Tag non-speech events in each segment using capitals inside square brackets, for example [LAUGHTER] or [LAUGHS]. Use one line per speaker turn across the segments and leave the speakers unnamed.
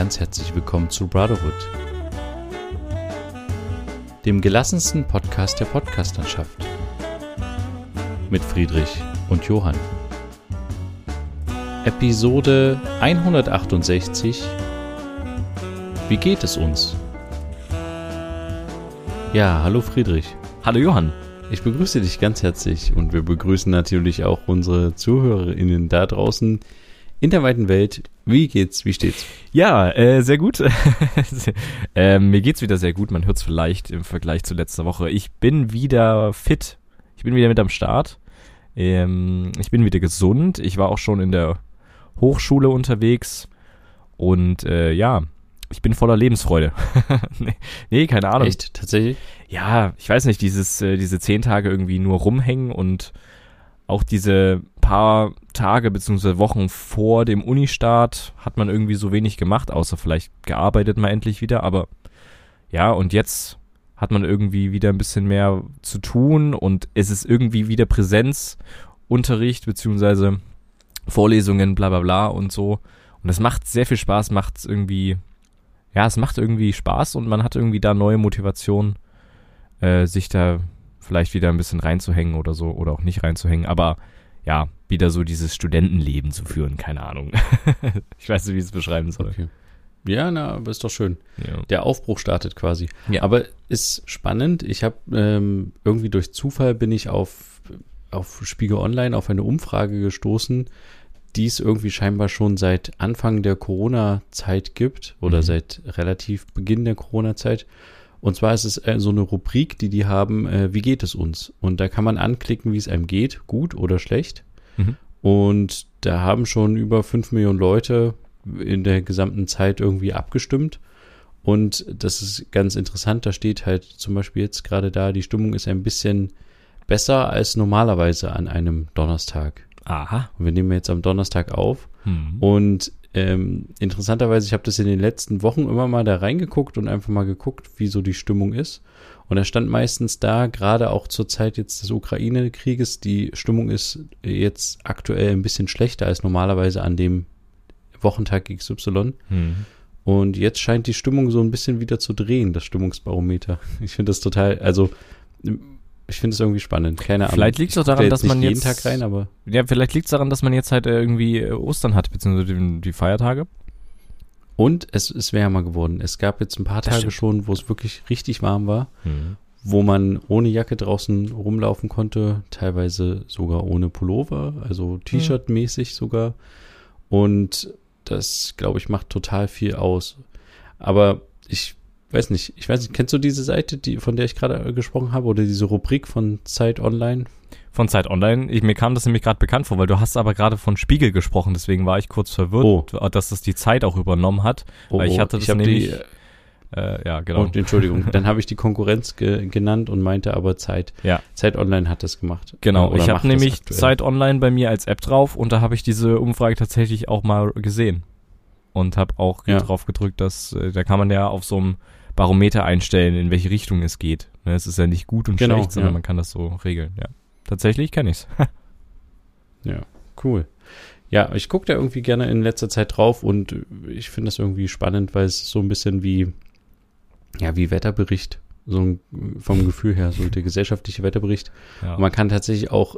ganz herzlich willkommen zu Brotherhood, dem gelassensten Podcast der Podcastlandschaft. Mit Friedrich und Johann. Episode 168 Wie geht es uns? Ja, hallo Friedrich.
Hallo Johann.
Ich begrüße dich ganz herzlich und wir begrüßen natürlich auch unsere ZuhörerInnen da draußen in der weiten Welt. Wie geht's? Wie steht's?
Ja, äh, sehr gut. [LAUGHS] äh, mir geht's wieder sehr gut. Man hört's vielleicht im Vergleich zu letzter Woche. Ich bin wieder fit. Ich bin wieder mit am Start. Ähm, ich bin wieder gesund. Ich war auch schon in der Hochschule unterwegs. Und äh, ja, ich bin voller Lebensfreude. [LAUGHS] nee, nee, keine Ahnung.
Echt? Tatsächlich?
Ja, ich weiß nicht, dieses, äh, diese zehn Tage irgendwie nur rumhängen und auch diese paar Tage bzw. Wochen vor dem Unistart hat man irgendwie so wenig gemacht, außer vielleicht gearbeitet mal endlich wieder, aber ja, und jetzt hat man irgendwie wieder ein bisschen mehr zu tun und es ist irgendwie wieder Präsenzunterricht bzw. Vorlesungen, bla bla bla und so. Und es macht sehr viel Spaß, macht irgendwie ja, es macht irgendwie Spaß und man hat irgendwie da neue Motivation, äh, sich da vielleicht wieder ein bisschen reinzuhängen oder so oder auch nicht reinzuhängen, aber ja, wieder so dieses Studentenleben zu führen, keine Ahnung. [LAUGHS] ich weiß nicht, wie ich es beschreiben soll. Okay.
Ja, na, aber ist doch schön.
Ja.
Der Aufbruch startet quasi.
Ja.
Aber ist spannend. Ich habe ähm, irgendwie durch Zufall bin ich auf, auf Spiegel Online auf eine Umfrage gestoßen, die es irgendwie scheinbar schon seit Anfang der Corona-Zeit gibt oder mhm. seit relativ Beginn der Corona-Zeit. Und zwar ist es äh, so eine Rubrik, die die haben, äh, wie geht es uns? Und da kann man anklicken, wie es einem geht, gut oder schlecht. Mhm. Und da haben schon über fünf Millionen Leute in der gesamten Zeit irgendwie abgestimmt. Und das ist ganz interessant, da steht halt zum Beispiel jetzt gerade da, die Stimmung ist ein bisschen besser als normalerweise an einem Donnerstag.
Aha.
Und wir nehmen jetzt am Donnerstag auf.
Mhm.
Und ähm, interessanterweise, ich habe das in den letzten Wochen immer mal da reingeguckt und einfach mal geguckt, wie so die Stimmung ist. Und da stand meistens da, gerade auch zur Zeit jetzt des Ukraine-Krieges, die Stimmung ist jetzt aktuell ein bisschen schlechter als normalerweise an dem Wochentag XY.
Mhm.
Und jetzt scheint die Stimmung so ein bisschen wieder zu drehen, das Stimmungsbarometer. Ich finde das total, also ich finde es irgendwie spannend. Keine Ahnung.
Vielleicht liegt es auch daran, dass man
jeden
jetzt
Tag rein, aber
ja, vielleicht liegt es daran, dass man jetzt halt irgendwie äh, Ostern hat beziehungsweise die, die Feiertage.
und es ist wärmer geworden. Es gab jetzt ein paar
Das
Tage
stimmt.
schon, wo es wirklich richtig warm war,
Mhm.
wo man ohne Jacke draußen rumlaufen konnte, teilweise sogar ohne Pullover, also T-Shirt-mäßig sogar. Und das, glaube ich, macht total viel aus. Aber ich weiß nicht, ich weiß nicht, kennst du diese Seite, die, von der ich gerade gesprochen habe, oder diese Rubrik von Zeit Online?
Von Zeit Online. Ich, mir kam das nämlich gerade bekannt vor, weil du hast aber gerade von Spiegel gesprochen, deswegen war ich kurz verwirrt, dass das die Zeit auch übernommen hat. weil ich hatte das
hab
nämlich,
die,
äh, ja, genau.
Oh, Entschuldigung, dann habe ich die Konkurrenz ge genannt und meinte aber Zeit.
Ja.
Zeit Online hat das gemacht.
Genau, ich habe nämlich. Zeit Online bei mir als App drauf und da habe ich diese Umfrage tatsächlich auch mal gesehen. Und habe auch
Ja.
drauf gedrückt, dass äh, da kann man ja auf so einem Barometer einstellen, in welche Richtung es geht. Ne, es ist ja nicht gut und
Genau,
schlecht, sondern
ja.
man kann das so regeln. Ja, tatsächlich kenne ich's. [LAUGHS]
Ja, cool. Ja, ich gucke da irgendwie gerne in letzter Zeit drauf und ich finde das irgendwie spannend, weil es so ein bisschen wie, ja, wie Wetterbericht, so ein, vom [LAUGHS] Gefühl her, so der gesellschaftliche Wetterbericht.
Ja.
Man kann tatsächlich auch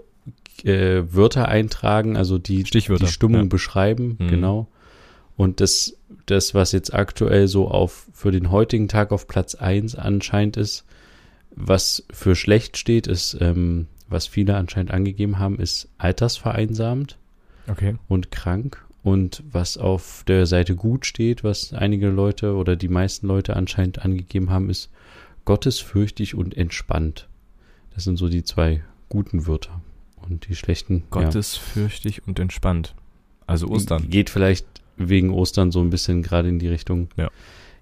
äh, Wörter eintragen, also die,
Stichwörter,
die Stimmung
ja.
beschreiben,
Mhm.
genau. Und das, das, was jetzt aktuell so auf für den heutigen Tag auf Platz eins anscheinend ist, was für schlecht steht, ist, ähm, was viele anscheinend angegeben haben, ist altersvereinsamt
okay.
und krank. Und was auf der Seite gut steht, was einige Leute oder die meisten Leute anscheinend angegeben haben, ist gottesfürchtig und entspannt. Das sind so die zwei guten Wörter. Und die schlechten,
Gottesfürchtig und entspannt. Also
ja,
Ostern.
geht vielleicht wegen Ostern so ein bisschen gerade in die Richtung.
Ja.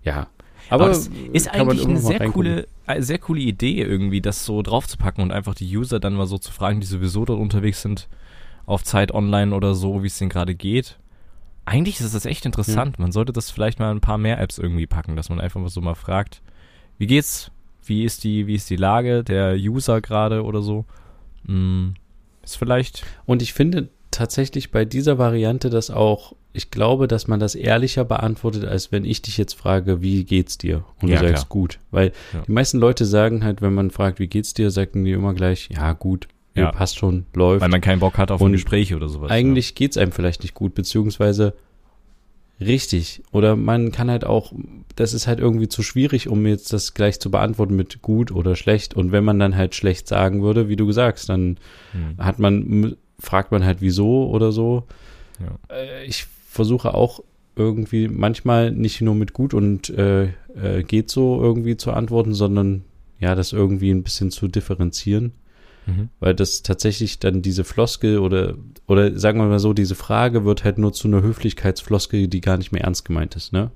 Ja.
Aber,
Aber,
das ist eigentlich eine sehr coole, eine sehr coole Idee irgendwie, das so draufzupacken und einfach die User dann mal so zu fragen, die sowieso dort unterwegs sind, auf Zeit online oder so, wie es denen gerade geht. Eigentlich ist das echt interessant. Man sollte das vielleicht mal ein paar mehr Apps irgendwie packen, dass man einfach mal so mal fragt, wie geht's? Wie ist die, wie ist die Lage der User gerade oder so? Hm, ist vielleicht,
Und ich finde, tatsächlich bei dieser Variante das auch, ich glaube, dass man das ehrlicher beantwortet, als wenn ich dich jetzt frage, wie geht's dir? Und
Ja,
du sagst
klar.
gut. Weil
Ja.
die meisten Leute sagen halt, wenn man fragt, wie geht's dir, sagen die immer gleich, ja, gut, ja, passt schon, läuft.
Weil man keinen Bock hat auf
Und
ein Gespräch oder sowas.
Eigentlich geht's einem vielleicht nicht gut, beziehungsweise richtig. Oder man kann halt auch, das ist halt irgendwie zu schwierig, um jetzt das gleich zu beantworten mit gut oder schlecht. Und wenn man dann halt schlecht sagen würde, wie du sagst, dann.
Hm.
hat man, fragt man halt wieso oder so.
Ja.
Äh, Ich versuche auch irgendwie manchmal nicht nur mit gut und äh, äh, geht so irgendwie zu antworten, sondern ja, das irgendwie ein bisschen zu differenzieren,
Mhm.
weil das tatsächlich dann diese Floskel oder oder sagen wir mal so, diese Frage wird halt nur zu einer Höflichkeitsfloskel, die gar nicht mehr ernst gemeint ist, ne?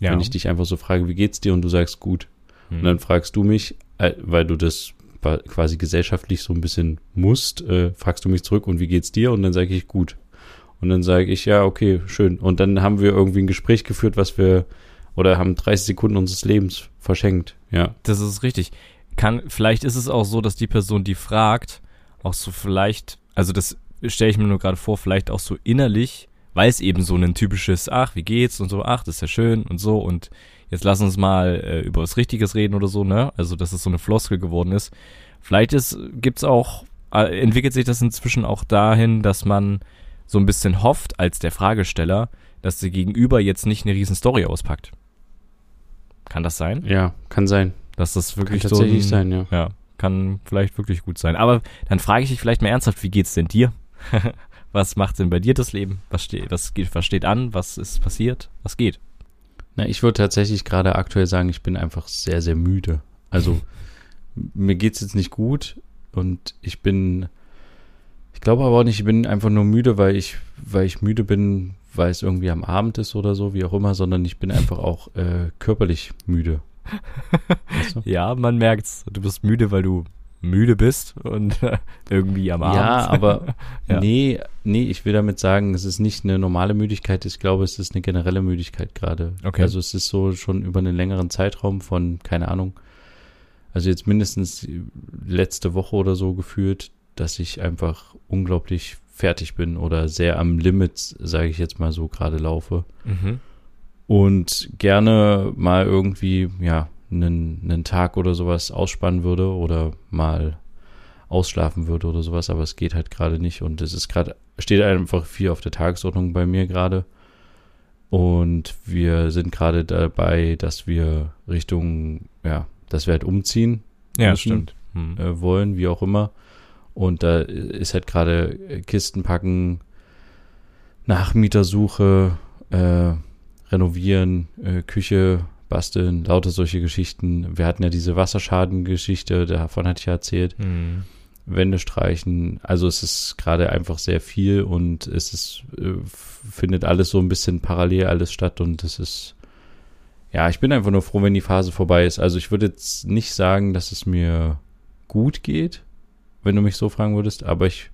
Ja.
Wenn ich dich einfach so frage, wie geht's dir und du sagst gut,
Hm.
und dann fragst du mich, äh, weil du das quasi gesellschaftlich so ein bisschen musst, äh, fragst du mich zurück und wie geht's dir? Und dann sage ich gut. Und dann sage ich, ja, okay, schön. Und dann haben wir irgendwie ein Gespräch geführt, was wir oder haben 30 Sekunden unseres Lebens verschenkt. Ja.
Das ist richtig. Kann, vielleicht ist es auch so, dass die Person, die fragt, auch so vielleicht, also das stelle ich mir nur gerade vor, vielleicht auch so innerlich, weil es eben so ein typisches, ach, wie geht's und so, ach, das ist ja schön und so und jetzt lass uns mal äh, über was Richtiges reden oder so, ne? Also, dass es so eine Floskel geworden ist. Vielleicht ist, gibt's auch, äh, entwickelt sich das inzwischen auch dahin, dass man so ein bisschen hofft, als der Fragesteller, dass der Gegenüber jetzt nicht eine riesen Story auspackt. Kann das sein?
Ja, kann sein.
Dass das
Kann
wirklich
tatsächlich
so ein,
sein, ja.
Ja, kann vielleicht wirklich gut sein. Aber dann frage ich dich vielleicht mal ernsthaft, wie geht's denn dir? [LAUGHS] was macht denn bei dir das Leben? Was steht, was geht, was steht an? Was ist passiert? Was geht?
Na, ich würde tatsächlich gerade aktuell sagen, ich bin einfach sehr, sehr müde. Also mir geht's jetzt nicht gut und ich bin, ich glaube aber auch nicht, ich bin einfach nur müde, weil ich, weil ich müde bin, weil es irgendwie am Abend ist oder so, wie auch immer, sondern ich bin einfach auch äh, körperlich müde. [LAUGHS] Weißt du?
Ja, man merkt's. Du bist müde, weil du müde bist und [LAUGHS] irgendwie am Abend.
Ja, aber [LAUGHS]
Ja.
nee, nee, ich will damit sagen, es ist nicht eine normale Müdigkeit, ich glaube, es ist eine generelle Müdigkeit gerade.
Okay.
Also es ist so schon über einen längeren Zeitraum von, keine Ahnung, also jetzt mindestens letzte Woche oder so gefühlt, dass ich einfach unglaublich fertig bin oder sehr am Limit, sage ich jetzt mal so, gerade laufe.
Mhm.
Und gerne mal irgendwie, ja, einen, einen Tag oder sowas ausspannen würde oder mal ausschlafen würde oder sowas, aber es geht halt gerade nicht und es ist gerade, steht einfach viel auf der Tagesordnung bei mir gerade. Und wir sind gerade dabei, dass wir Richtung, ja, dass wir halt umziehen
Ja,
müssen,
stimmt. Hm.
äh, wollen, wie auch immer. Und da ist halt gerade Kisten packen, Nachmietersuche, äh, renovieren, äh, Küche basteln, lauter solche Geschichten. Wir hatten ja diese Wasserschadengeschichte, davon hatte ich ja erzählt.
Hm.
Wände streichen. Also es ist gerade einfach sehr viel und es ist, äh, findet alles so ein bisschen parallel alles statt und es ist, ja, ich bin einfach nur froh, wenn die Phase vorbei ist. Also ich würde jetzt nicht sagen, dass es mir gut geht, wenn du mich so fragen würdest, aber ich,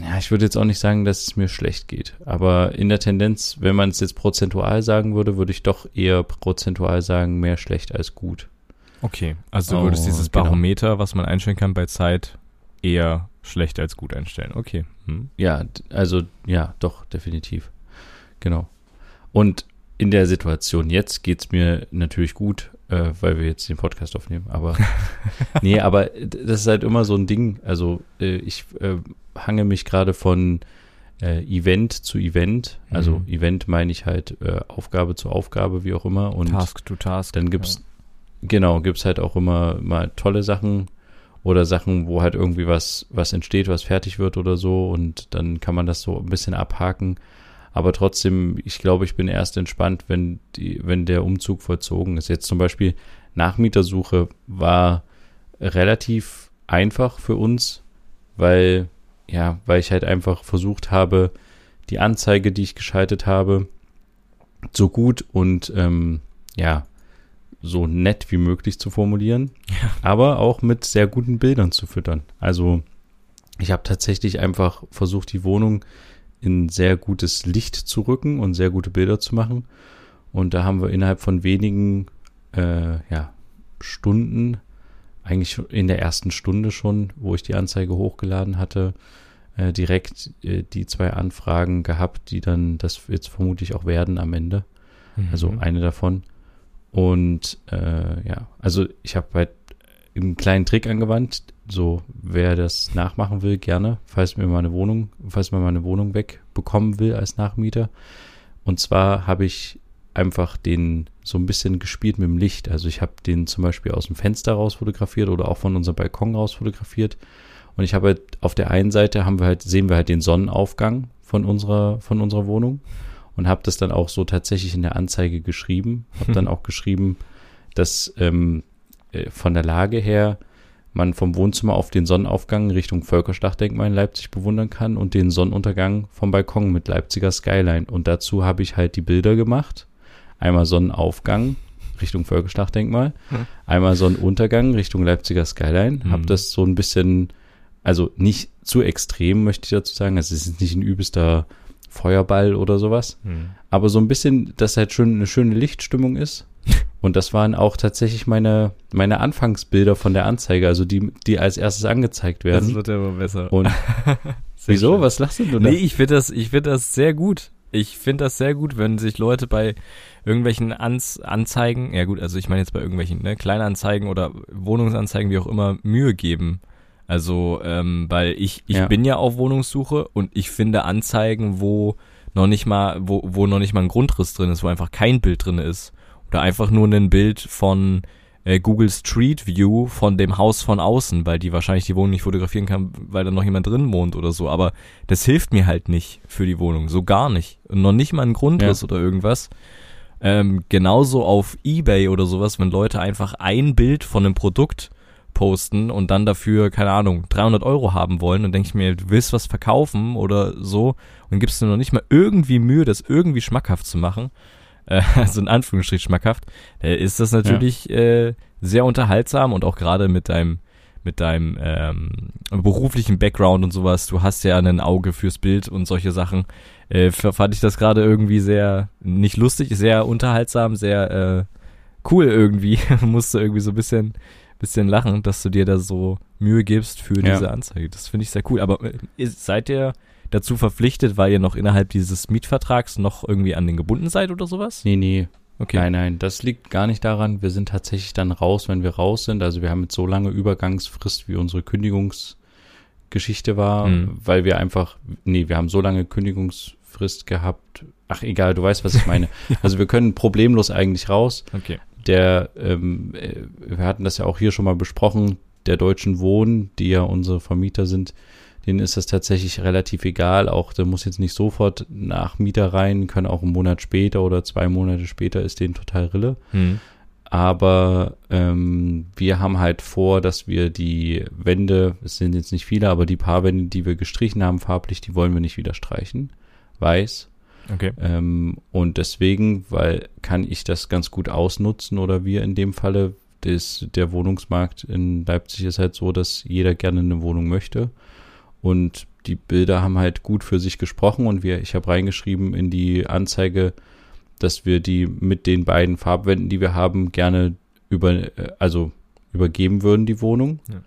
ja, ich würde jetzt auch nicht sagen, dass es mir schlecht geht. Aber in der Tendenz, wenn man es jetzt prozentual sagen würde, würde ich doch eher prozentual sagen, mehr schlecht als gut.
Okay, also du
Oh,
würdest dieses
genau.
Barometer, was man einstellen kann bei Zeit, eher schlecht als gut einstellen. Okay. Hm.
Ja, also ja, doch, definitiv. Genau. Und in der Situation jetzt geht's mir natürlich gut, äh, weil wir jetzt den Podcast aufnehmen. Aber [LAUGHS] nee, aber das ist halt immer so ein Ding. Also äh, ich äh, hange mich gerade von äh, Event zu Event. Also
Mhm.
Event meine ich halt äh, Aufgabe zu Aufgabe, wie auch immer. Und
Task to Task.
dann gibt's genau gibt's halt auch immer mal tolle Sachen oder Sachen, wo halt irgendwie was was entsteht, was fertig wird oder so und dann kann man das so ein bisschen abhaken. Aber trotzdem, ich glaube, ich bin erst entspannt, wenn die, wenn der Umzug vollzogen ist. Jetzt zum Beispiel Nachmietersuche war relativ einfach für uns, weil ja, weil ich halt einfach versucht habe, die Anzeige, die ich geschaltet habe, so gut und ähm, ja, so nett wie möglich zu formulieren, aber auch mit sehr guten Bildern zu füttern. Also ich habe tatsächlich einfach versucht, die Wohnung in sehr gutes Licht zu rücken und sehr gute Bilder zu machen. Und da haben wir innerhalb von wenigen äh, ja, Stunden, eigentlich in der ersten Stunde schon, wo ich die Anzeige hochgeladen hatte, äh, direkt äh, die zwei Anfragen gehabt, die dann das jetzt vermutlich auch werden am Ende. Also
Mhm.
eine davon. Und äh, ja, also ich habe halt einen kleinen Trick angewandt. So, wer das nachmachen will, gerne, falls mir meine Wohnung, falls man meine Wohnung wegbekommen will als Nachmieter. Und zwar habe ich einfach den so ein bisschen gespielt mit dem Licht. Also ich habe den zum Beispiel aus dem Fenster raus fotografiert oder auch von unserem Balkon raus fotografiert. Und ich habe halt auf der einen Seite haben wir halt, sehen wir halt den Sonnenaufgang von unserer, von unserer Wohnung und habe das dann auch so tatsächlich in der Anzeige geschrieben. Habe dann [LAUGHS] auch geschrieben, dass ähm, äh, von der Lage her man vom Wohnzimmer auf den Sonnenaufgang Richtung Völkerschlachtdenkmal in Leipzig bewundern kann und den Sonnenuntergang vom Balkon mit Leipziger Skyline. Und dazu habe ich halt die Bilder gemacht. Einmal Sonnenaufgang Richtung Völkerschlachtdenkmal,
Hm.
einmal Sonnenuntergang Richtung Leipziger Skyline.
Mhm.
Habe das so ein bisschen, also nicht zu extrem, möchte ich dazu sagen. Also es ist nicht ein übelster Feuerball oder sowas
Mhm.
aber so ein bisschen, dass halt schon eine schöne Lichtstimmung ist. Und das waren auch tatsächlich meine, meine Anfangsbilder von der Anzeige, also die, die als erstes angezeigt
Das
werden.
wird ja immer besser.
Und [LAUGHS] wieso?
schön.
Was lachst du denn?
Nee, ich finde das, ich finde das sehr gut. Ich finde das sehr gut, wenn sich Leute bei irgendwelchen Anz Anzeigen, ja gut, also ich meine jetzt bei irgendwelchen ne, Kleinanzeigen oder Wohnungsanzeigen, wie auch immer, Mühe geben. Also, ähm, weil ich, ich
Ja.
bin ja auf Wohnungssuche und ich finde Anzeigen, wo noch nicht mal, wo, wo noch nicht mal ein Grundriss drin ist, wo einfach kein Bild drin ist. Oder einfach nur ein Bild von äh, Google Street View von dem Haus von außen, weil die wahrscheinlich die Wohnung nicht fotografieren kann, weil da noch jemand drin wohnt oder so. Aber das hilft mir halt nicht für die Wohnung, so gar nicht. Und noch nicht mal ein Grundriss
Ja.
oder irgendwas. Ähm, genauso auf Ebay oder sowas, wenn Leute einfach ein Bild von einem Produkt posten und dann dafür, keine Ahnung, 300 Euro haben wollen und denke ich mir, du willst was verkaufen oder so und gibst dir noch nicht mal irgendwie Mühe, das irgendwie schmackhaft zu machen, äh, [LAUGHS] also in Anführungsstrich schmackhaft, äh, ist das natürlich äh, sehr unterhaltsam und auch gerade mit deinem mit deinem ähm, beruflichen Background und sowas, du hast ja ein Auge fürs Bild und solche Sachen, äh, fand ich das gerade irgendwie sehr, nicht lustig, sehr unterhaltsam, sehr äh, cool irgendwie. [LAUGHS] Musste irgendwie so ein bisschen, bisschen lachen, dass du dir da so Mühe gibst für
Ja.
diese Anzeige. Das finde ich sehr cool. Aber äh, seid ihr dazu verpflichtet, weil ihr noch innerhalb dieses Mietvertrags noch irgendwie an den gebunden seid oder sowas?
Nee, nee.
Okay.
Nein, nein, das liegt gar nicht daran. Wir sind tatsächlich dann raus, wenn wir raus sind. Also wir haben jetzt so lange Übergangsfrist, wie unsere Kündigungsgeschichte war,
Mhm.
weil wir einfach, nee, wir haben so lange Kündigungsfrist gehabt. Ach, egal, du weißt, was ich meine. [LAUGHS] Also wir können problemlos eigentlich raus.
Okay.
der, ähm, äh, wir hatten das ja auch hier schon mal besprochen, der Deutschen Wohnen, die ja unsere Vermieter sind, denen ist das tatsächlich relativ egal. Auch der muss jetzt nicht sofort nach Mieter rein, können auch einen Monat später oder zwei Monate später ist denen total Rille.
Hm.
Aber ähm, wir haben halt vor, dass wir die Wände, es sind jetzt nicht viele, aber die paar Wände, die wir gestrichen haben, farblich, die wollen wir nicht wieder streichen. Weiß.
Okay.
Ähm, und deswegen, weil kann ich das ganz gut ausnutzen oder wir in dem Falle, das, der Wohnungsmarkt in Leipzig ist halt so, dass jeder gerne eine Wohnung möchte. Und die Bilder haben halt gut für sich gesprochen und wir, ich habe reingeschrieben in die Anzeige, dass wir die mit den beiden Farbwänden, die wir haben, gerne über, äh, also übergeben würden, die Wohnung.
Ja.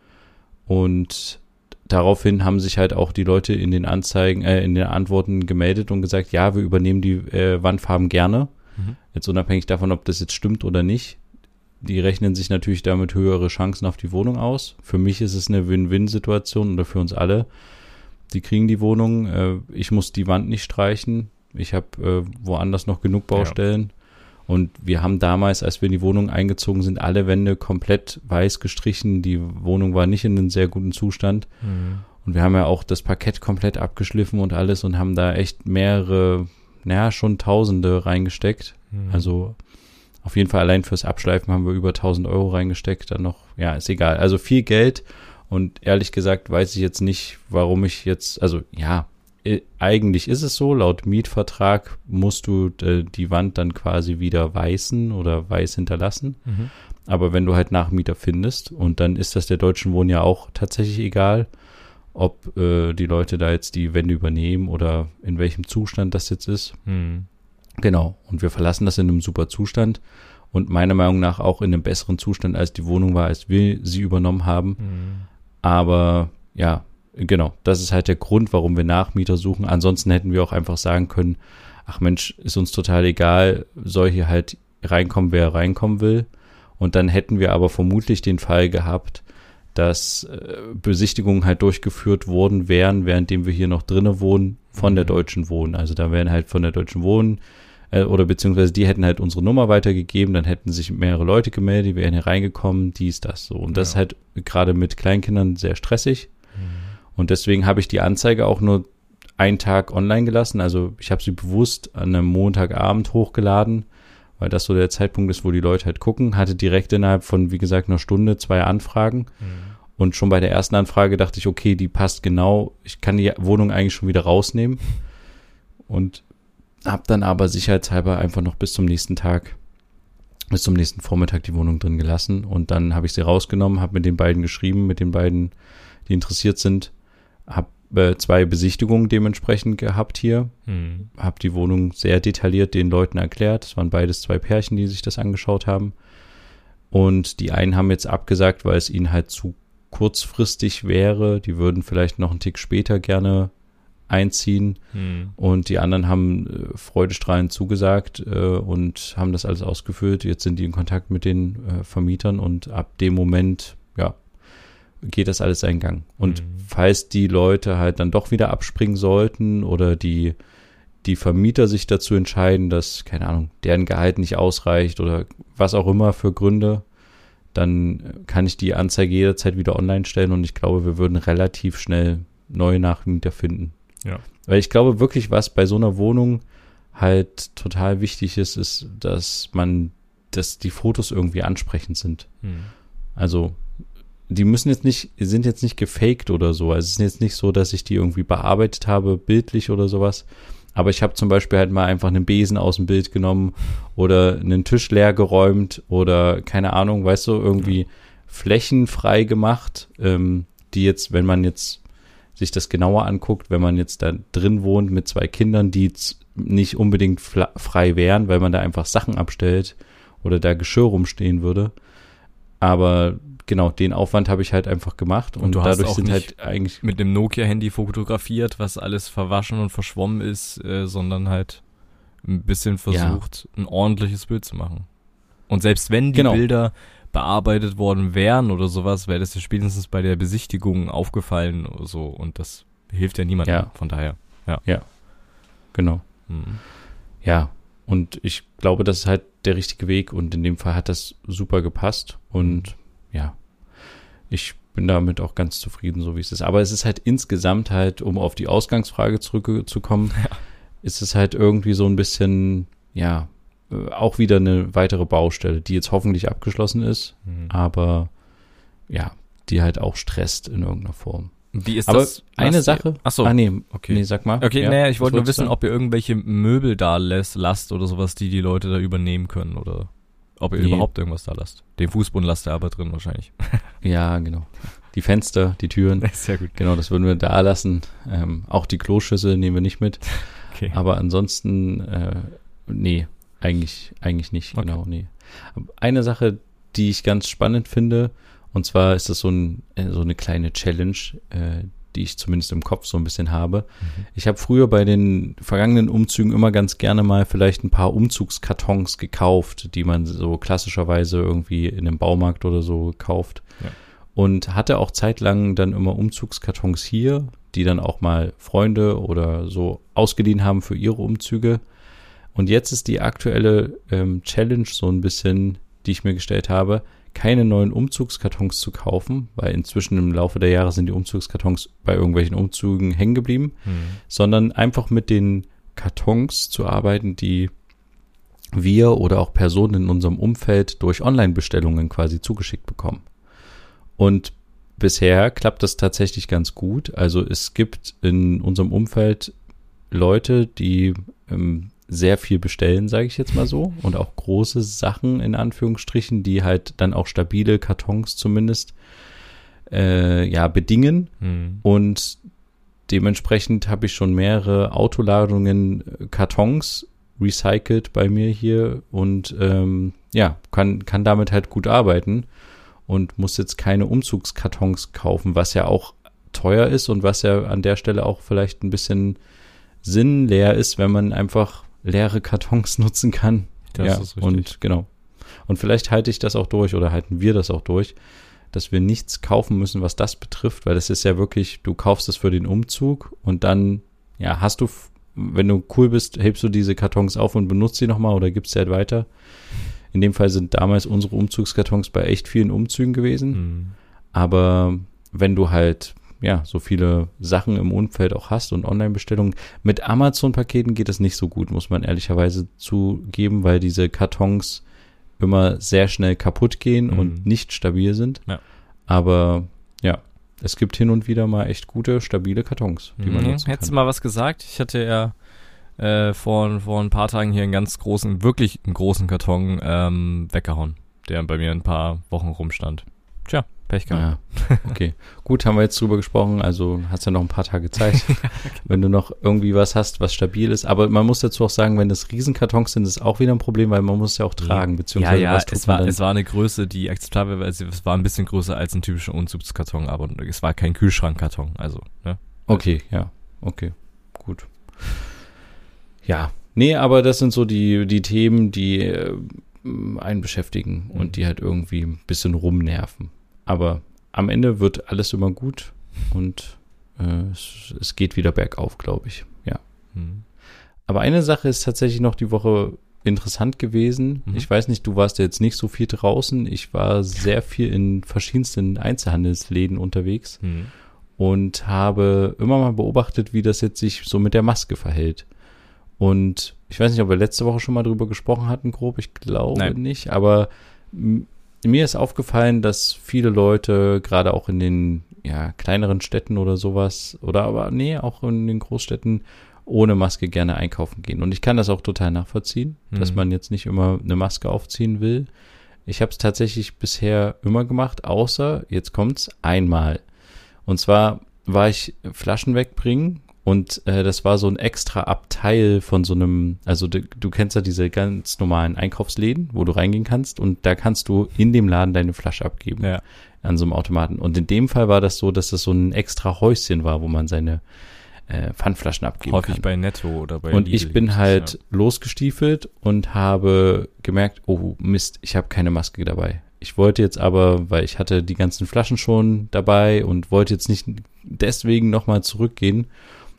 Und daraufhin haben sich halt auch die Leute in den Anzeigen, äh, in den Antworten gemeldet und gesagt, ja, wir übernehmen die äh, Wandfarben gerne.
Mhm.
Jetzt unabhängig davon, ob das jetzt stimmt oder nicht. Die rechnen sich natürlich damit höhere Chancen auf die Wohnung aus. Für mich ist es eine Win-Win-Situation oder für uns alle. Die kriegen die Wohnung. Äh, ich muss die Wand nicht streichen. Ich habe äh, woanders noch genug Baustellen. Und wir haben damals, als wir in die Wohnung eingezogen sind, alle Wände komplett weiß gestrichen. Die Wohnung war nicht in einem sehr guten Zustand.
Hm.
Und wir haben ja auch das Parkett komplett abgeschliffen und alles und haben da echt mehrere, naja, schon Tausende reingesteckt.
Hm.
Also auf jeden Fall allein fürs Abschleifen haben wir über 1000 Euro reingesteckt. Dann noch, ja, ist egal. Also viel Geld. Und ehrlich gesagt weiß ich jetzt nicht, warum ich jetzt, also ja, eigentlich ist es so, laut Mietvertrag musst du äh, die Wand dann quasi wieder weißen oder weiß hinterlassen.
Mhm.
Aber wenn du halt Nachmieter findest und dann ist das der Deutschen Wohnen ja auch tatsächlich egal, ob äh, die Leute da jetzt die Wände übernehmen oder in welchem Zustand das jetzt ist.
Hm.
Genau. Und wir verlassen das in einem super Zustand und meiner Meinung nach auch in einem besseren Zustand, als die Wohnung war, als wir sie übernommen haben.
Hm.
Aber ja, genau, das ist halt der Grund, warum wir Nachmieter suchen. Ansonsten hätten wir auch einfach sagen können, ach Mensch, ist uns total egal, soll hier halt reinkommen, wer reinkommen will. Und dann hätten wir aber vermutlich den Fall gehabt, dass äh, Besichtigungen halt durchgeführt worden wären, währenddem wir hier noch drinnen wohnen, von der
Mhm.
Deutschen Wohnen. Also da wären halt von der Deutschen Wohnen äh, oder beziehungsweise die hätten halt unsere Nummer weitergegeben, dann hätten sich mehrere Leute gemeldet, die wären hier reingekommen, dies, das so. Und das
Ja.
ist halt gerade mit Kleinkindern sehr stressig. Und deswegen habe ich die Anzeige auch nur einen Tag online gelassen. Also ich habe sie bewusst an einem Montagabend hochgeladen, weil das so der Zeitpunkt ist, wo die Leute halt gucken. Hatte direkt innerhalb von, wie gesagt, einer Stunde zwei Anfragen. Und schon bei der ersten Anfrage dachte ich, okay, die passt genau. Ich kann die Wohnung eigentlich schon wieder rausnehmen. Und habe dann aber sicherheitshalber einfach noch bis zum nächsten Tag, bis zum nächsten Vormittag die Wohnung drin gelassen. Und dann habe ich sie rausgenommen, habe mit den beiden geschrieben, mit den beiden, die interessiert sind. Habe äh, zwei Besichtigungen dementsprechend gehabt hier.
Hm.
Habe die Wohnung sehr detailliert den Leuten erklärt. Es waren beides zwei Pärchen, die sich das angeschaut haben. Und die einen haben jetzt abgesagt, weil es ihnen halt zu kurzfristig wäre. Die würden vielleicht noch einen Tick später gerne einziehen.
Hm.
Und die anderen haben äh, freudestrahlend zugesagt äh, und haben das alles ausgefüllt. Jetzt sind die in Kontakt mit den äh, Vermietern und ab dem Moment, ja, geht das alles seinen Gang. Und
Mhm.
falls die Leute halt dann doch wieder abspringen sollten oder die, die Vermieter sich dazu entscheiden, dass, keine Ahnung, deren Gehalt nicht ausreicht oder was auch immer für Gründe, dann kann ich die Anzeige jederzeit wieder online stellen und ich glaube, wir würden relativ schnell neue Nachmieter finden.
Ja.
Weil ich glaube wirklich, was bei so einer Wohnung halt total wichtig ist, ist, dass man, dass die Fotos irgendwie ansprechend sind.
Hm.
Also, die müssen jetzt nicht, sind jetzt nicht gefaked oder so. Also es ist jetzt nicht so, dass ich die irgendwie bearbeitet habe, bildlich oder sowas. Aber ich habe zum Beispiel halt mal einfach einen Besen aus dem Bild genommen oder einen Tisch leer geräumt oder keine Ahnung, weißt du, irgendwie Flächen frei gemacht, ähm, die jetzt, wenn man jetzt sich das genauer anguckt, wenn man jetzt da drin wohnt mit zwei Kindern, die jetzt nicht unbedingt frei wären, weil man da einfach Sachen abstellt oder da Geschirr rumstehen würde. Aber genau, den Aufwand habe ich halt einfach gemacht und,
Und du hast
dadurch sind
nicht
halt eigentlich
Mit einem Nokia-Handy fotografiert, was alles verwaschen und verschwommen ist, äh, sondern halt ein bisschen versucht, ein ordentliches Bild zu machen. Und selbst wenn die
Genau.
Bilder bearbeitet worden wären oder sowas, wäre das ja spätestens bei der Besichtigung aufgefallen oder so. Und das hilft ja niemandem.
Ja.
Von daher.
genau.
Hm.
Ja, und ich glaube, das ist halt der richtige Weg und in dem Fall hat das super gepasst und ja, ich bin damit auch ganz zufrieden, so wie es ist. Aber es ist halt insgesamt halt, um auf die Ausgangsfrage zurückzukommen, ist es halt irgendwie so ein bisschen, ja, äh, auch wieder eine weitere Baustelle, die jetzt hoffentlich abgeschlossen ist,
Hm.
aber ja, die halt auch stresst in irgendeiner Form.
Wie ist
Aber
das?
eine
ihr-
Sache,
Ach so.
ah nee,
okay.
nee, sag mal.
Okay,
Ja,
naja, ich
was
wollte nur wissen,
sagen?
ob ihr irgendwelche Möbel da lässt, lasst oder sowas, die die Leute da übernehmen können oder ob ihr
Nee.
überhaupt irgendwas da lasst. Den Fußboden lasst ihr aber drin wahrscheinlich. [LAUGHS]
Ja, genau. Die Fenster, die Türen, [LAUGHS]
Sehr gut.
Genau, das würden wir da lassen. Ähm, auch die Kloschüssel nehmen wir nicht mit. [LAUGHS]
Okay.
Aber ansonsten, äh, nee, eigentlich, eigentlich nicht.
Okay.
Genau, nee. Eine Sache, die ich ganz spannend finde, und zwar ist das so, ein, äh, so eine kleine Challenge, äh, die ich zumindest im Kopf so ein bisschen habe.
Mhm.
Ich habe früher bei den vergangenen Umzügen immer ganz gerne mal vielleicht ein paar Umzugskartons gekauft, die man so klassischerweise irgendwie in einem Baumarkt oder so kauft.
Ja.
Und hatte auch zeitlang dann immer Umzugskartons hier, die dann auch mal Freunde oder so ausgeliehen haben für ihre Umzüge. Und jetzt ist die aktuelle ähm, Challenge so ein bisschen, die ich mir gestellt habe, keine neuen Umzugskartons zu kaufen, weil inzwischen im Laufe der Jahre sind die Umzugskartons bei irgendwelchen Umzügen hängen geblieben,
Hm.
sondern einfach mit den Kartons zu arbeiten, die wir oder auch Personen in unserem Umfeld durch Online-Bestellungen quasi zugeschickt bekommen. Und bisher klappt das tatsächlich ganz gut. Also es gibt in unserem Umfeld Leute, die ähm, sehr viel bestellen, sage ich jetzt mal so, und auch große Sachen in Anführungsstrichen, die halt dann auch stabile Kartons zumindest äh, ja bedingen.
Hm.
Und dementsprechend habe ich schon mehrere Autoladungen äh, Kartons recycelt bei mir hier und ähm, ja, kann, kann damit halt gut arbeiten und muss jetzt keine Umzugskartons kaufen, was ja auch teuer ist und was ja an der Stelle auch vielleicht ein bisschen sinnleer ist, wenn man einfach leere Kartons nutzen kann.
Das
ja,
ist richtig.
Und genau. Und vielleicht halte ich das auch durch oder halten wir das auch durch, dass wir nichts kaufen müssen, was das betrifft, weil das ist ja wirklich, du kaufst es für den Umzug und dann, ja, hast du, wenn du cool bist, hebst du diese Kartons auf und benutzt sie nochmal oder gibst sie halt weiter. In dem Fall sind damals unsere Umzugskartons bei echt vielen Umzügen gewesen.
Mhm.
Aber wenn du halt ja so viele Sachen im Umfeld auch hast und Online-Bestellungen, mit Amazon-Paketen geht es nicht so gut, muss man ehrlicherweise zugeben, weil diese Kartons immer sehr schnell kaputt gehen
Mhm.
und nicht stabil sind.
Ja.
Aber ja, es gibt hin und wieder mal echt gute, stabile Kartons, die man
Mhm.
nutzen
Hättest du
kann.
mal was gesagt? Ich hatte ja äh, vor, vor ein paar Tagen hier einen ganz großen, wirklich einen großen Karton ähm, weggehauen, der bei mir ein paar Wochen rumstand. Tja, Pech gehabt.
Ja, okay. Gut, haben wir jetzt drüber gesprochen. Also hast ja noch ein paar Tage Zeit, [LAUGHS] wenn du noch irgendwie was hast, was stabil ist. Aber man muss dazu auch sagen, wenn das Riesenkartons sind, ist auch wieder ein Problem, weil man muss ja auch tragen,
Ja,
beziehungsweise
ja,
was tut
es war, es war eine Größe, die akzeptabel war. Also, Es war ein bisschen größer als ein typischer Umzugskarton, aber es war kein Kühlschrankkarton. Also, ne?
Okay, ja, okay, gut. Ja, nee, aber das sind so die, die Themen, die äh, einen beschäftigen
Mhm.
und die halt irgendwie ein bisschen rumnerven. Aber am Ende wird alles immer gut und äh, es, es geht wieder bergauf, glaube ich. Ja.
Hm.
Aber eine Sache ist tatsächlich noch die Woche interessant gewesen.
Mhm.
Ich weiß nicht, du warst ja jetzt nicht so viel draußen. Ich war sehr viel in verschiedensten Einzelhandelsläden unterwegs
Hm.
und habe immer mal beobachtet, wie das jetzt sich so mit der Maske verhält. Und ich weiß nicht, ob wir letzte Woche schon mal drüber gesprochen hatten, grob. Ich glaube
Nein.
nicht. Aber mir ist aufgefallen, dass viele Leute, gerade auch in den ja, kleineren Städten oder sowas, oder aber nee, auch in den Großstädten, ohne Maske gerne einkaufen gehen. Und ich kann das auch total nachvollziehen, dass
Mhm.
man jetzt nicht immer eine Maske aufziehen will. Ich habe es tatsächlich bisher immer gemacht, außer, jetzt kommt's, einmal. Und zwar war ich Flaschen wegbringen und äh, das war so ein extra Abteil von so einem, also du, du kennst ja diese ganz normalen Einkaufsläden, wo du reingehen kannst und da kannst du in dem Laden deine Flasche abgeben
Ja.
an so einem Automaten. Und in dem Fall war das so, dass das so ein extra Häuschen war, wo man seine äh, Pfandflaschen abgeben
Häufig
kann.
bei Netto oder bei
Und
Lidl
ich bin halt
ja.
losgestiefelt und habe gemerkt, oh Mist, ich habe keine Maske dabei. Ich wollte jetzt aber, weil ich hatte die ganzen Flaschen schon dabei und wollte jetzt nicht deswegen nochmal zurückgehen.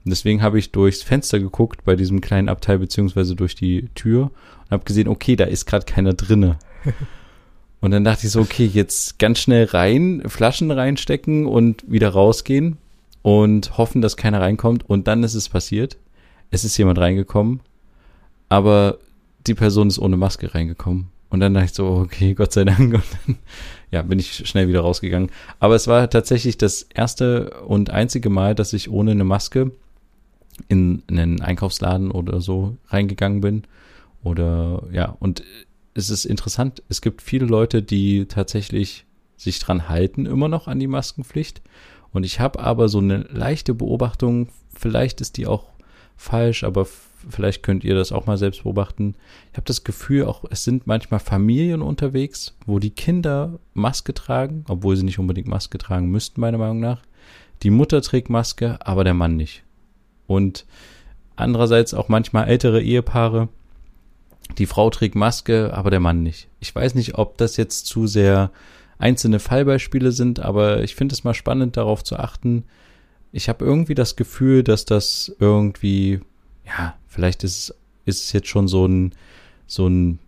Und deswegen habe ich durchs Fenster geguckt bei diesem kleinen Abteil beziehungsweise durch die Tür und habe gesehen, okay, da ist gerade keiner drinne. [LAUGHS] Und dann dachte ich so, okay, jetzt ganz schnell rein, Flaschen reinstecken und wieder rausgehen und hoffen, dass keiner reinkommt. Und dann ist es passiert. Es ist jemand reingekommen, aber die Person ist ohne Maske reingekommen. Und dann dachte ich so, okay, Gott sei Dank. Und dann, ja, bin ich schnell wieder rausgegangen. Aber es war tatsächlich das erste und einzige Mal, dass ich ohne eine Maske in einen Einkaufsladen oder so reingegangen bin. Oder ja, und es ist interessant, es gibt viele Leute, die tatsächlich sich dran halten, immer noch an die Maskenpflicht. Und ich habe aber so eine leichte Beobachtung, vielleicht ist die auch falsch, aber vielleicht könnt ihr das auch mal selbst beobachten. Ich habe das Gefühl, auch es sind manchmal Familien unterwegs, wo die Kinder Maske tragen, obwohl sie nicht unbedingt Maske tragen müssten, meiner Meinung nach. Die Mutter trägt Maske, aber der Mann nicht. Und andererseits auch manchmal ältere Ehepaare, die Frau trägt Maske, aber der Mann nicht. Ich weiß nicht, ob das jetzt zu sehr einzelne Fallbeispiele sind, aber ich finde es mal spannend, darauf zu achten. Ich habe irgendwie das Gefühl, dass das irgendwie, ja, vielleicht ist, es- ist es jetzt schon so ein, so ein,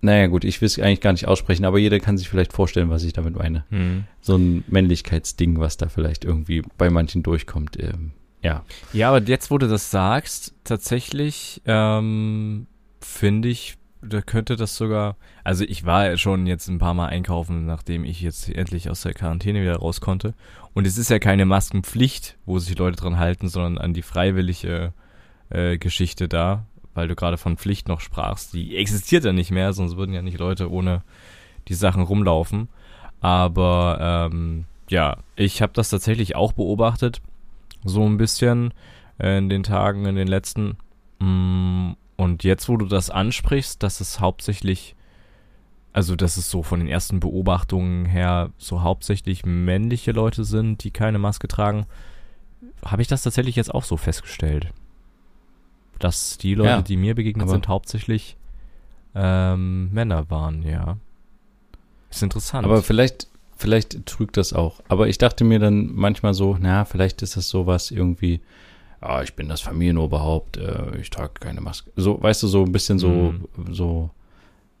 naja gut, ich will es eigentlich gar nicht aussprechen, aber jeder kann sich vielleicht vorstellen, was ich damit meine.
Hm.
So ein Männlichkeitsding, was da vielleicht irgendwie bei manchen durchkommt. Ähm, ja.
Ja, aber jetzt, wo du das sagst, tatsächlich ähm, finde ich, da könnte das sogar. Also ich war ja schon jetzt ein paar Mal einkaufen, nachdem ich jetzt endlich aus der Quarantäne wieder raus konnte. Und es ist ja keine Maskenpflicht, wo sich Leute dran halten, sondern an die freiwillige äh, Geschichte da, weil du gerade von Pflicht noch sprachst. Die existiert ja nicht mehr, sonst würden ja nicht Leute ohne die Sachen rumlaufen. Aber ähm, ja, ich habe das tatsächlich auch beobachtet so ein bisschen äh, in den Tagen, in den letzten. Mm, Und jetzt, wo du das ansprichst, dass es hauptsächlich, also dass es so von den ersten Beobachtungen her so hauptsächlich männliche Leute sind, die keine Maske tragen, habe ich das tatsächlich jetzt auch so festgestellt. Dass die Leute,
Ja,
die mir begegnet sind, hauptsächlich ähm, Männer waren, ja. Ist interessant.
Aber vielleicht, vielleicht trügt das auch. Aber ich dachte mir dann manchmal so, na, vielleicht ist das sowas irgendwie, ah, ich bin das Familienoberhaupt, äh, ich trage keine Maske. So, weißt du, so ein bisschen so,
Mhm.
so,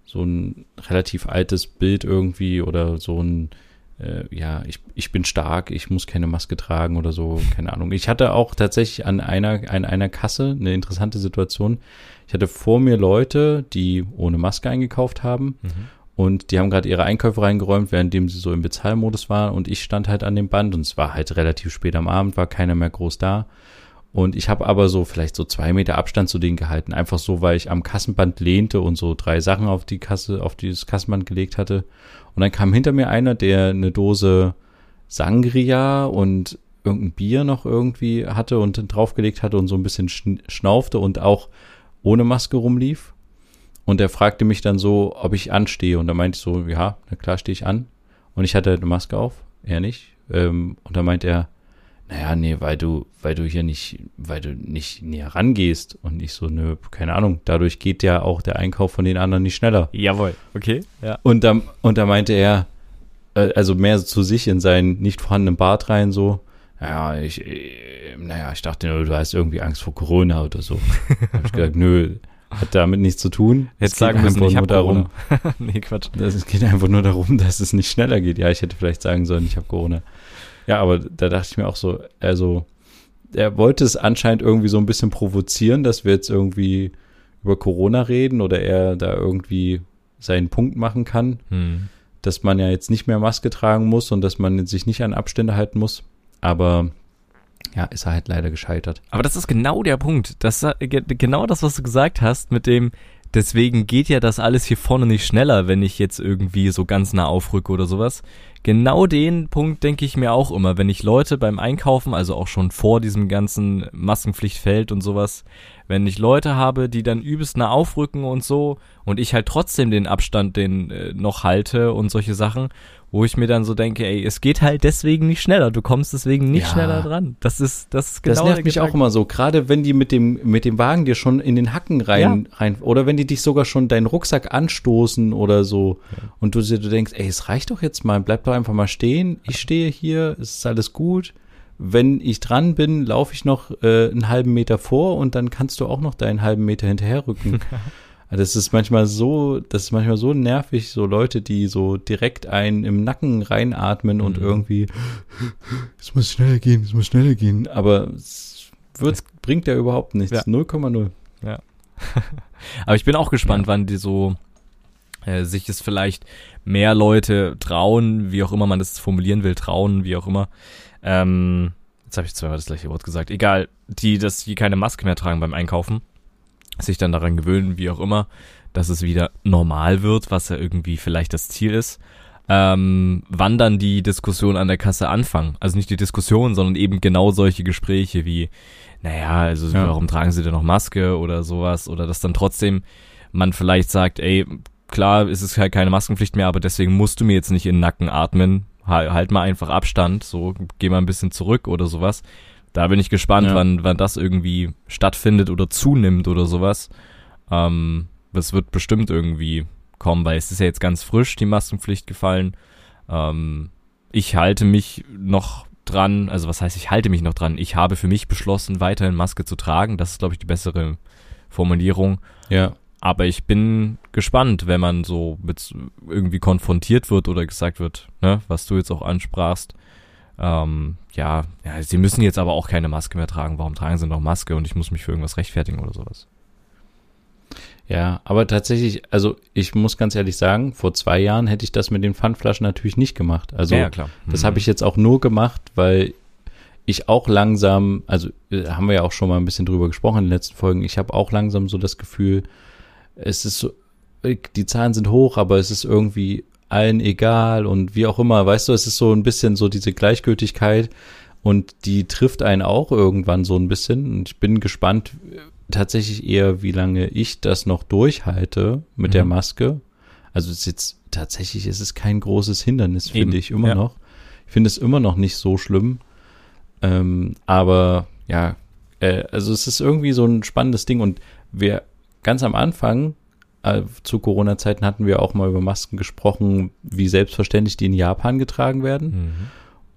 so ein relativ altes Bild irgendwie oder so ein, äh, ja, ich, ich bin stark, ich muss keine Maske tragen oder so, keine Ahnung. Ich hatte auch tatsächlich an einer, an einer Kasse eine interessante Situation. Ich hatte vor mir Leute, die ohne Maske eingekauft haben
mhm.
Und die haben gerade ihre Einkäufe reingeräumt, währenddem sie so im Bezahlmodus waren. Und ich stand halt an dem Band und es war halt relativ spät am Abend, war keiner mehr groß da. Und ich habe aber so vielleicht so zwei Meter Abstand zu denen gehalten. Einfach so, weil ich am Kassenband lehnte und so drei Sachen auf die Kasse, auf dieses Kassenband gelegt hatte. Und dann kam hinter mir einer, der eine Dose Sangria und irgendein Bier noch irgendwie hatte und draufgelegt hatte und so ein bisschen schn- schnaufte und auch ohne Maske rumlief. Und er fragte mich dann so, ob ich anstehe. Und da meinte ich so, ja, na klar stehe ich an. Und ich hatte eine Maske auf, er nicht. Ähm, und da meinte er, naja, nee, weil du, weil du hier nicht, weil du nicht näher rangehst. Und ich so, nö, keine Ahnung. Dadurch geht ja auch der Einkauf von den anderen nicht schneller.
Jawohl, okay, ja.
Und da, und da meinte er, äh, also mehr zu sich in seinen nicht vorhandenen Bart rein, so, naja, ich, äh, naja, ich dachte nur, du hast irgendwie Angst vor Corona oder so. [LAUGHS] hab ich gesagt, nö, hat damit nichts zu tun.
Jetzt
Es
sagen müssen,
einfach
ich
nur darum, [LAUGHS]
nee, Quatsch.
es geht einfach nur darum, dass es nicht schneller geht. Ja, ich hätte vielleicht sagen sollen, ich habe Corona. Ja, aber da dachte ich mir auch so, also er wollte es anscheinend irgendwie so ein bisschen provozieren, dass wir jetzt irgendwie über Corona reden oder er da irgendwie seinen Punkt machen kann,
Hm.
dass man ja jetzt nicht mehr Maske tragen muss und dass man sich nicht an Abstände halten muss. Aber ja, ist er halt leider gescheitert.
Aber das ist genau der Punkt. Das, äh, ge- genau das, was du gesagt hast mit dem, deswegen geht ja das alles hier vorne nicht schneller, wenn ich jetzt irgendwie so ganz nah aufrücke oder sowas. Genau den Punkt denke ich mir auch immer, wenn ich Leute beim Einkaufen, also auch schon vor diesem ganzen Maskenpflichtfeld und sowas, wenn ich Leute habe, die dann übelst nah aufrücken und so und ich halt trotzdem den Abstand den äh, noch halte und solche Sachen, wo ich mir dann so denke, ey, es geht halt deswegen nicht schneller, du kommst deswegen nicht
Ja.
schneller dran. Das ist das ist genau
das nervt mich
Gedanke.
auch immer so, gerade wenn die mit dem, mit dem Wagen dir schon in den Hacken rein, rein oder wenn die dich sogar schon deinen Rucksack anstoßen oder so und du, dir- du denkst, ey, es reicht doch jetzt mal, bleib doch einfach mal stehen, ich stehe hier, es ist alles gut. Wenn ich dran bin, laufe ich noch äh, einen halben Meter vor und dann kannst du auch noch deinen halben Meter hinterherrücken. [LAUGHS] Das ist manchmal so, das ist manchmal so nervig, so Leute, die so direkt einen im Nacken reinatmen und
Mhm.
irgendwie, [LAUGHS] es muss schneller gehen, es muss schneller gehen. Aber es wird, bringt ja überhaupt nichts.
Ja.
0,0. [LAUGHS]
Aber ich bin auch gespannt, wann die so äh, sich es vielleicht mehr Leute trauen, wie auch immer man das formulieren will, trauen, wie auch immer. Ähm, jetzt habe ich zweimal das gleiche Wort gesagt. Egal, die, dass die keine Maske mehr tragen beim Einkaufen, sich dann daran gewöhnen, wie auch immer, dass es wieder normal wird, was ja irgendwie vielleicht das Ziel ist. Ähm, wann dann die Diskussion an der Kasse anfangen. Also nicht die Diskussion, sondern eben genau solche Gespräche wie, naja, also
Ja.
warum tragen sie denn noch Maske oder sowas? Oder dass dann trotzdem man vielleicht sagt, ey, klar, ist es halt keine Maskenpflicht mehr, aber deswegen musst du mir jetzt nicht in den Nacken atmen. Halt, halt mal einfach Abstand, so geh mal ein bisschen zurück oder sowas. Da bin ich gespannt,
Ja.
wann, wann das irgendwie stattfindet oder zunimmt oder sowas. Ähm, das wird bestimmt irgendwie kommen, weil es ist ja jetzt ganz frisch, die Maskenpflicht gefallen. Ähm, ich halte mich noch dran, also was heißt, ich halte mich noch dran? Ich habe für mich beschlossen, weiterhin Maske zu tragen. Das ist, glaube ich, die bessere Formulierung.
Ja.
Aber ich bin gespannt, wenn man so mit irgendwie konfrontiert wird oder gesagt wird, ne, was du jetzt auch ansprachst. Ähm, ja, ja, sie müssen jetzt aber auch keine Maske mehr tragen. Warum tragen sie noch Maske und ich muss mich für irgendwas rechtfertigen oder sowas?
Ja, aber tatsächlich, also ich muss ganz ehrlich sagen, vor zwei Jahren hätte ich das mit den Pfandflaschen natürlich nicht gemacht. Also
ja, klar.
Das
Mhm.
habe ich jetzt auch nur gemacht, weil ich auch langsam, also äh, haben wir ja auch schon mal ein bisschen drüber gesprochen in den letzten Folgen, ich habe auch langsam so das Gefühl, es ist so, äh, die Zahlen sind hoch, aber es ist irgendwie allen egal und wie auch immer, weißt du, es ist so ein bisschen so diese Gleichgültigkeit und die trifft einen auch irgendwann so ein bisschen und ich bin gespannt äh, tatsächlich eher, wie lange ich das noch durchhalte mit der
Mhm.
Maske. Also es ist jetzt tatsächlich ist es kein großes Hindernis, finde ich immer
ja.
noch. Ich finde es immer noch nicht so schlimm. Ähm, aber ja, äh, also es ist irgendwie so ein spannendes Ding und wir ganz am Anfang zu Corona-Zeiten hatten wir auch mal über Masken gesprochen, wie selbstverständlich die in Japan getragen werden.
Mhm.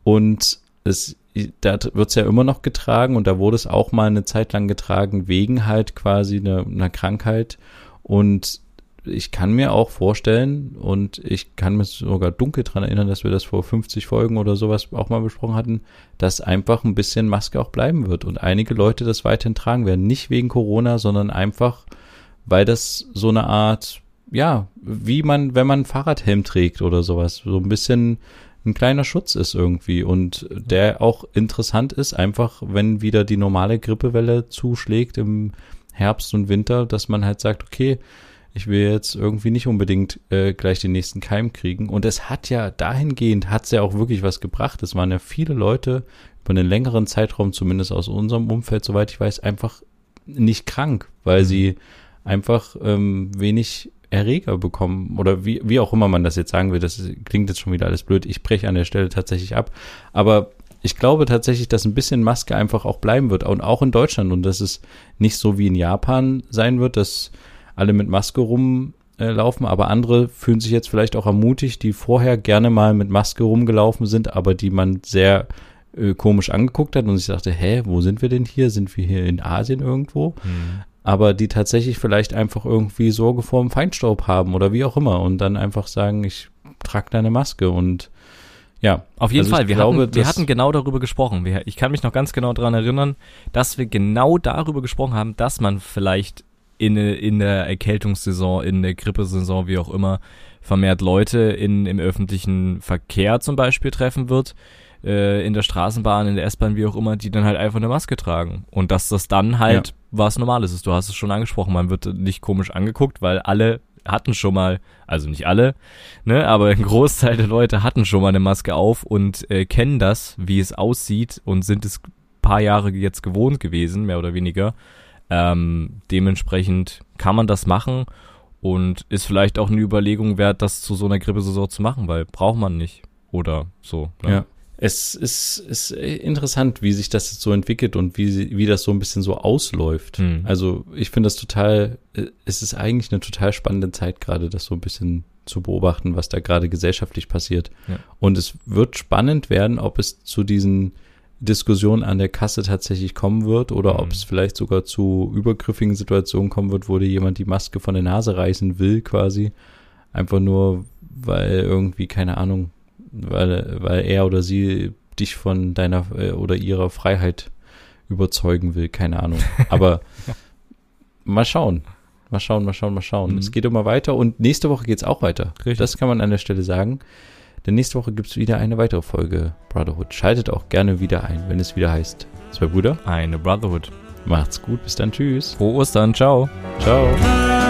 Und es, da wird es ja immer noch getragen und da wurde es auch mal eine Zeit lang getragen, wegen halt quasi einer, einer Krankheit. Und ich kann mir auch vorstellen, und ich kann mich sogar dunkel dran erinnern, dass wir das vor 50 Folgen oder sowas auch mal besprochen hatten, dass einfach ein bisschen Maske auch bleiben wird und einige Leute das weiterhin tragen werden. Nicht wegen Corona, sondern einfach, weil das so eine Art, ja, wie man, wenn man einen Fahrradhelm trägt oder sowas, so ein bisschen ein kleiner Schutz ist irgendwie und der auch interessant ist, einfach wenn wieder die normale Grippewelle zuschlägt im Herbst und Winter, dass man halt sagt, okay, ich will jetzt irgendwie nicht unbedingt äh, gleich den nächsten Keim kriegen. Und es hat ja dahingehend, hat es ja auch wirklich was gebracht. Es waren ja viele Leute über einen längeren Zeitraum, zumindest aus unserem Umfeld, soweit ich weiß, einfach nicht krank, weil
Mhm.
sie einfach ähm, wenig Erreger bekommen oder wie, wie auch immer man das jetzt sagen will, das klingt jetzt schon wieder alles blöd. Ich breche an der Stelle tatsächlich ab. Aber ich glaube tatsächlich, dass ein bisschen Maske einfach auch bleiben wird und auch in Deutschland und dass es nicht so wie in Japan sein wird, dass alle mit Maske rumlaufen, äh, aber andere fühlen sich jetzt vielleicht auch ermutigt, die vorher gerne mal mit Maske rumgelaufen sind, aber die man sehr äh, komisch angeguckt hat und sich dachte, hä, wo sind wir denn hier? Sind wir hier in Asien irgendwo?
Mhm.
Aber die tatsächlich vielleicht einfach irgendwie Sorge vor dem Feinstaub haben oder wie auch immer und dann einfach sagen, ich trage deine Maske und ja.
Auf jeden
Also
Fall, wir,
glaube,
hatten, wir hatten genau darüber gesprochen. Ich kann mich noch ganz genau daran erinnern, dass wir genau darüber gesprochen haben, dass man vielleicht in, in der Erkältungssaison, in der Grippesaison, wie auch immer, vermehrt Leute in, im öffentlichen Verkehr zum Beispiel treffen wird, äh, in der Straßenbahn, in der S-Bahn, wie auch immer, die dann halt einfach eine Maske tragen. Und dass das dann halt
Ja.
was Normales ist. Du hast es schon angesprochen, man wird nicht komisch angeguckt, weil alle hatten schon mal, also nicht alle, ne, aber ein Großteil der Leute hatten schon mal eine Maske auf und äh, kennen das, wie es aussieht und sind es paar Jahre jetzt gewohnt gewesen, mehr oder weniger. Ähm, dementsprechend kann man das machen und ist vielleicht auch eine Überlegung wert, das zu so einer Grippesaison zu machen, weil braucht man nicht oder so. Ne?
Ja. Es ist, ist interessant, wie sich das jetzt so entwickelt und wie, wie das so ein bisschen so ausläuft.
Hm.
Also ich finde das total, äh, es ist eigentlich eine total spannende Zeit gerade, das so ein bisschen zu beobachten, was da gerade gesellschaftlich passiert.
Ja.
Und es wird spannend werden, ob es zu diesen Diskussionen an der Kasse tatsächlich kommen wird oder
Mhm.
ob es vielleicht sogar zu übergriffigen Situationen kommen wird, wo dir jemand die Maske von der Nase reißen will, quasi. Einfach nur, weil irgendwie, keine Ahnung, weil, weil er oder sie dich von deiner äh, oder ihrer Freiheit überzeugen will, keine Ahnung. [LAUGHS] Aber mal schauen. Mal schauen, mal schauen, mal schauen.
Mhm.
Es geht immer weiter und nächste Woche geht's auch weiter.
Richtig.
Das kann man an der Stelle sagen. Denn nächste Woche gibt's wieder eine weitere Folge Brotherhood. Schaltet auch gerne wieder ein, wenn es wieder heißt Zwei Brüder.
Eine Brotherhood.
Macht's gut, bis dann, tschüss.
Frohe Ostern, ciao.
Ciao.